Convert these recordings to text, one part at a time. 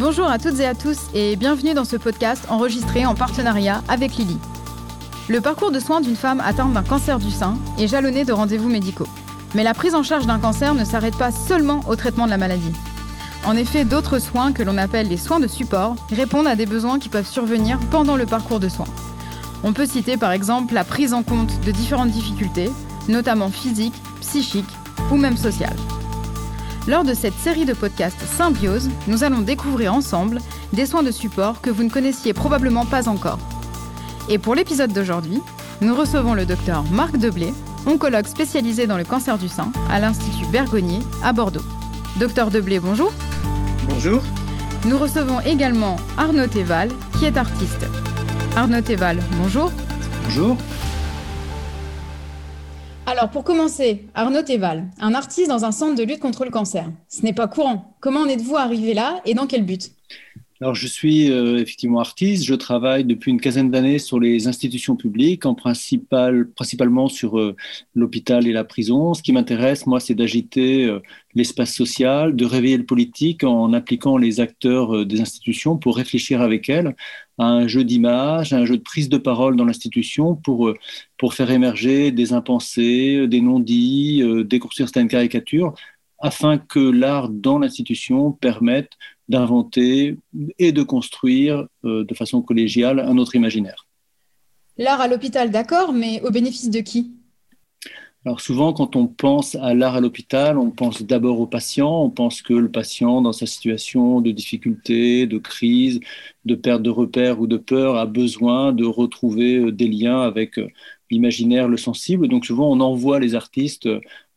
Bonjour à toutes et à tous et bienvenue dans ce podcast enregistré en partenariat avec Lily. Le parcours de soins d'une femme atteinte d'un cancer du sein est jalonné de rendez-vous médicaux. Mais la prise en charge d'un cancer ne s'arrête pas seulement au traitement de la maladie. En effet, d'autres soins que l'on appelle les soins de support répondent à des besoins qui peuvent survenir pendant le parcours de soins. On peut citer par exemple la prise en compte de différentes difficultés, notamment physiques, psychiques ou même sociales. Lors de cette série de podcasts Symbiose, nous allons découvrir ensemble des soins de support que vous ne connaissiez probablement pas encore. Et pour l'épisode d'aujourd'hui, nous recevons le docteur Marc Deblé, oncologue spécialisé dans le cancer du sein à l'Institut Bergonier à Bordeaux. Docteur Deblé, bonjour. Bonjour. Nous recevons également Arnaud Théval, qui est artiste. Arnaud Théval, bonjour. Bonjour. Alors pour commencer, Arnaud Théval, un artiste dans un centre de lutte contre le cancer. Ce n'est pas courant. Comment en êtes-vous arrivé là et dans quel but? Alors, je suis euh, effectivement artiste. Je travaille depuis une quinzaine d'années sur les institutions publiques, en principal, principalement sur euh, l'hôpital et la prison. Ce qui m'intéresse, moi, c'est d'agiter euh, l'espace social, de réveiller le politique en impliquant les acteurs des institutions pour réfléchir avec elles à un jeu d'image, un jeu de prise de parole dans l'institution pour, pour faire émerger des impensés, des non-dits, déconstruire certaines caricatures afin que l'art dans l'institution permette d'inventer et de construire euh, de façon collégiale un autre imaginaire. L'art à l'hôpital, d'accord, mais au bénéfice de qui? Alors souvent, quand on pense à l'art à l'hôpital, on pense d'abord au patient. On pense que le patient, dans sa situation de difficulté, de crise, de perte de repères ou de peur, a besoin de retrouver euh, des liens avec euh, l'imaginaire, le sensible. Donc souvent, on envoie les artistes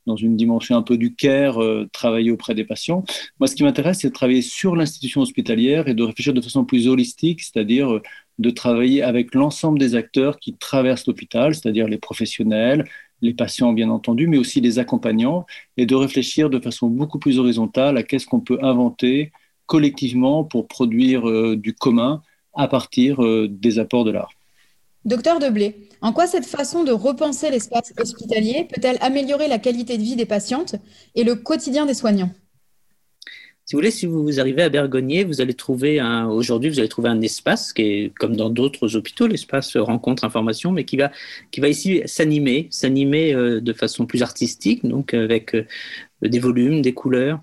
dans une dimension un peu du care, euh, travailler auprès des patients. Moi, ce qui m'intéresse, c'est de travailler sur l'institution hospitalière et de réfléchir de façon plus holistique, c'est-à-dire euh, de travailler avec l'ensemble des acteurs qui traversent l'hôpital, c'est-à-dire les professionnels, les patients bien entendu, mais aussi les accompagnants, et de réfléchir de façon beaucoup plus horizontale à qu'est-ce qu'on peut inventer collectivement pour produire euh, du commun à partir des apports de l'art. Docteur Deblé, en quoi cette façon de repenser l'espace hospitalier peut-elle améliorer la qualité de vie des patientes et le quotidien des soignants? Si vous voulez, si vous arrivez à Bergonier, vous allez trouver aujourd'hui, vous allez trouver un espace qui est comme dans d'autres hôpitaux, l'espace rencontre information, mais qui va, qui va ici s'animer, s'animer euh, de façon plus artistique, donc avec euh, des volumes, des couleurs.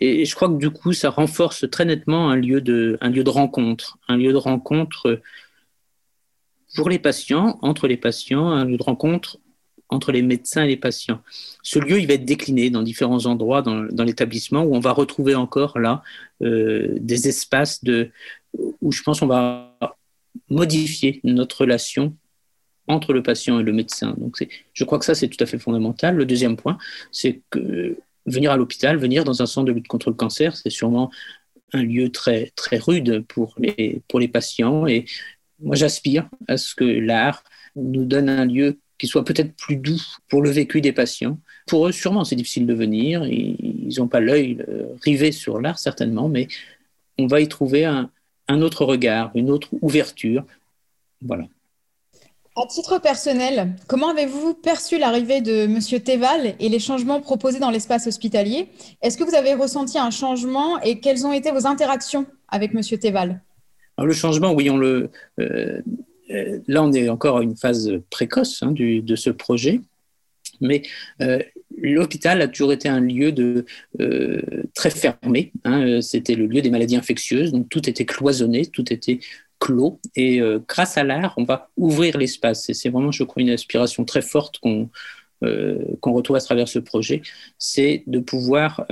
Et je crois que du coup, ça renforce très nettement un lieu de, un lieu de rencontre, un lieu de rencontre pour les patients, entre les patients, un lieu de rencontre entre les médecins et les patients. Ce lieu, il va être décliné dans différents endroits dans, l'établissement où on va retrouver encore là euh, des espaces de, où je pense on va modifier notre relation entre le patient et le médecin. Donc je crois que ça, c'est tout à fait fondamental. Le deuxième point, c'est que venir à l'hôpital, venir dans un centre de lutte contre le cancer, c'est sûrement un lieu très, très rude pour les, pour les patients et moi, j'aspire à ce que l'art nous donne un lieu qui soit peut-être plus doux pour le vécu des patients. Pour eux, sûrement, c'est difficile de venir. Ils n'ont pas l'œil euh, rivé sur l'art, certainement, mais on va y trouver un, autre regard, une autre ouverture. Voilà. À titre personnel, comment avez-vous perçu l'arrivée de M. Théval et les changements proposés dans l'espace hospitalier? Est-ce que vous avez ressenti un changement et quelles ont été vos interactions avec M. Théval? Le changement, oui, on le, euh, euh, là, on est encore à une phase précoce hein, de ce projet, mais euh, l'hôpital a toujours été un lieu très fermé. Hein, C'était le lieu des maladies infectieuses, donc tout était cloisonné, tout était clos. Et grâce à l'art, on va ouvrir l'espace. Et c'est vraiment, je crois, une aspiration très forte qu'on retrouve à travers ce projet, c'est de pouvoir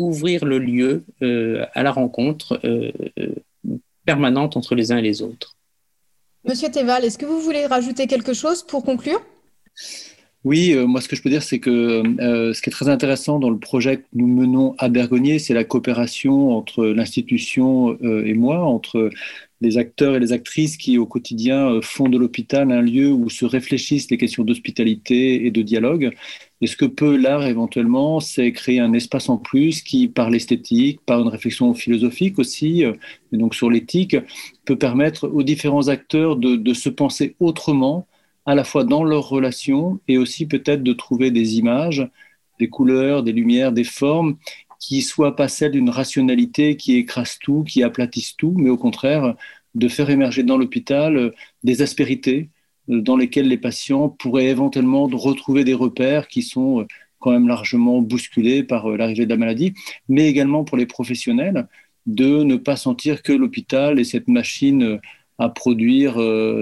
ouvrir le lieu euh, à la rencontre euh, permanente entre les uns et les autres. Monsieur Théval, est-ce que vous voulez rajouter quelque chose pour conclure? Oui, euh, moi ce que je peux dire, c'est que ce qui est très intéressant dans le projet que nous menons à Bergonier, c'est la coopération entre l'institution et moi, entre les acteurs et les actrices qui au quotidien font de l'hôpital un lieu où se réfléchissent les questions d'hospitalité et de dialogue. Et ce que peut l'art éventuellement, c'est créer un espace en plus qui, par l'esthétique, par une réflexion philosophique aussi, euh, et donc sur l'éthique, peut permettre aux différents acteurs de, se penser autrement, à la fois dans leurs relations et aussi peut-être de trouver des images, des couleurs, des lumières, des formes qui soit pas celle d'une rationalité qui écrase tout, qui aplatisse tout, mais au contraire de faire émerger dans l'hôpital euh, des aspérités dans lesquelles les patients pourraient éventuellement retrouver des repères qui sont euh, quand même largement bousculés par l'arrivée de la maladie, mais également pour les professionnels de ne pas sentir que l'hôpital est cette machine à produire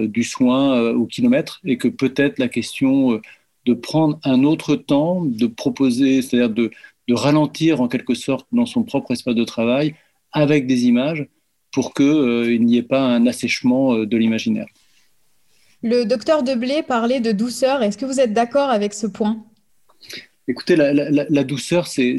du soin au kilomètre et que peut-être la question de prendre un autre temps, de proposer, c'est-à-dire de, ralentir en quelque sorte dans son propre espace de travail avec des images, pour qu'il euh, n'y ait pas un assèchement euh, de l'imaginaire. Le docteur Deblé parlait de douceur. Est-ce que vous êtes d'accord avec ce point? Écoutez, la, douceur, c'est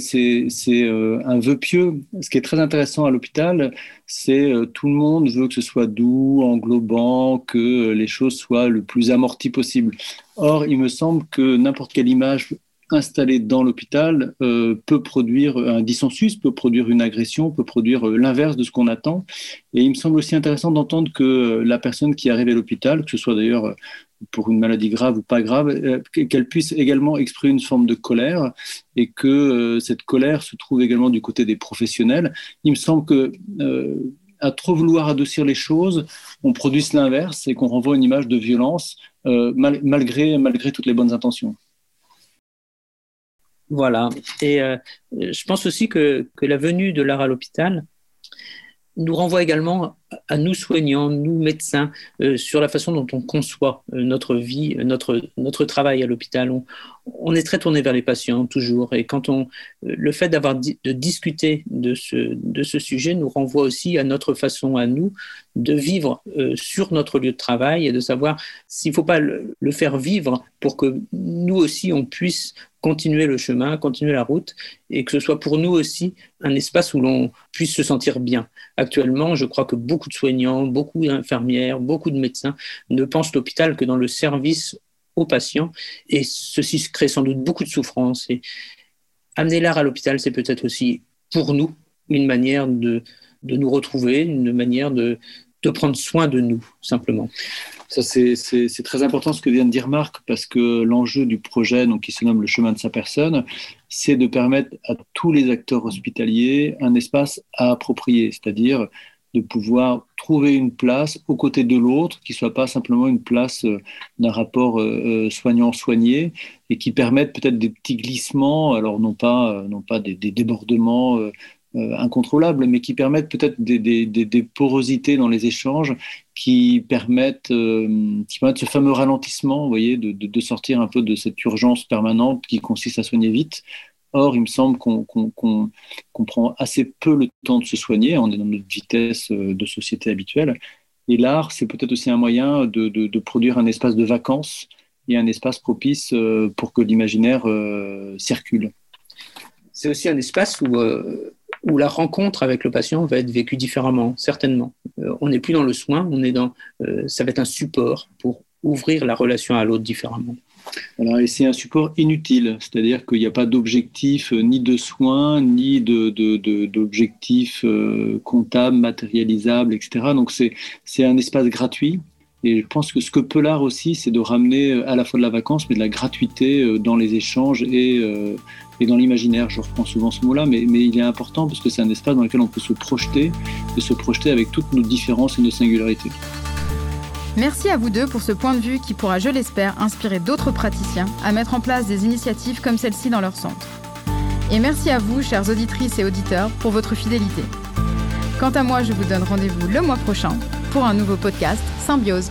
euh, un vœu pieux. Ce qui est très intéressant à l'hôpital, c'est tout le monde veut que ce soit doux, englobant, que les choses soient le plus amorties possible. Or, il me semble que n'importe quelle image installé dans l'hôpital euh, peut produire un dissensus, peut produire une agression, peut produire euh, l'inverse de ce qu'on attend. Et il me semble aussi intéressant d'entendre que euh, la personne qui arrive à l'hôpital, que ce soit d'ailleurs pour une maladie grave ou pas grave, qu'elle puisse également exprimer une forme de colère et que cette colère se trouve également du côté des professionnels. Il me semble que à trop vouloir adoucir les choses, on produit l'inverse et qu'on renvoie une image de violence malgré, malgré toutes les bonnes intentions. Voilà. Et euh, je pense aussi que, que, la venue de l'art à l'hôpital nous renvoie également à nous soignants, nous médecins, euh, sur la façon dont on conçoit euh, notre vie, notre, notre travail à l'hôpital. On, on, est très tourné vers les patients toujours. Et quand on, le fait d'avoir de discuter de ce, de ce sujet nous renvoie aussi à notre façon à nous de vivre sur notre lieu de travail et de savoir s'il ne faut pas le, le, faire vivre pour que nous aussi on puisse continuer le chemin, continuer la route, et que ce soit pour nous aussi un espace où l'on puisse se sentir bien. Actuellement, je crois que beaucoup de soignants, beaucoup d'infirmières, beaucoup de médecins ne pensent l'hôpital que dans le service aux patients, et ceci crée sans doute beaucoup de souffrance. Et amener l'art à l'hôpital, c'est peut-être aussi pour nous une manière de, de nous retrouver, une manière de, de prendre soin de nous, simplement. Ça, c'est très important ce que vient de dire Marc, parce que l'enjeu du projet, donc, qui se nomme le chemin de sa personne, c'est de permettre à tous les acteurs hospitaliers un espace à approprier, c'est-à-dire de pouvoir trouver une place aux côtés de l'autre, qui soit pas simplement une place euh, d'un rapport euh, euh, soignant-soigné, et qui permette peut-être des petits glissements, alors non pas, non pas des, débordements incontrôlables, mais qui permettent peut-être des, des, des, porosités dans les échanges qui permettent, qui permettent ce fameux ralentissement, vous voyez, de, de, sortir un peu de cette urgence permanente qui consiste à soigner vite. Or, il me semble qu'on qu prend assez peu le temps de se soigner, on est dans notre vitesse euh, de société habituelle. Et l'art, c'est peut-être aussi un moyen de, produire un espace de vacances et un espace propice pour que l'imaginaire circule. C'est aussi un espace où où la rencontre avec le patient va être vécue différemment, certainement. Euh, on n'est plus dans le soin, on est dans, euh, ça va être un support pour ouvrir la relation à l'autre différemment. Alors, et c'est un support inutile, c'est-à-dire qu'il n'y a pas d'objectif euh, ni de soins, ni d'objectif de, de, matérialisable, etc. Donc, c'est un espace gratuit. Et je pense que ce que peut l'art aussi, c'est de ramener à la fois de la vacance, mais de la gratuité dans les échanges et, et dans l'imaginaire. Je reprends souvent ce mot-là, mais, mais, il est important parce que c'est un espace dans lequel on peut se projeter et se projeter avec toutes nos différences et nos singularités. Merci à vous deux pour ce point de vue qui pourra, je l'espère, inspirer d'autres praticiens à mettre en place des initiatives comme celle-ci dans leur centre. Et merci à vous, chères auditrices et auditeurs, pour votre fidélité. Quant à moi, je vous donne rendez-vous le mois prochain pour un nouveau podcast Symbiose.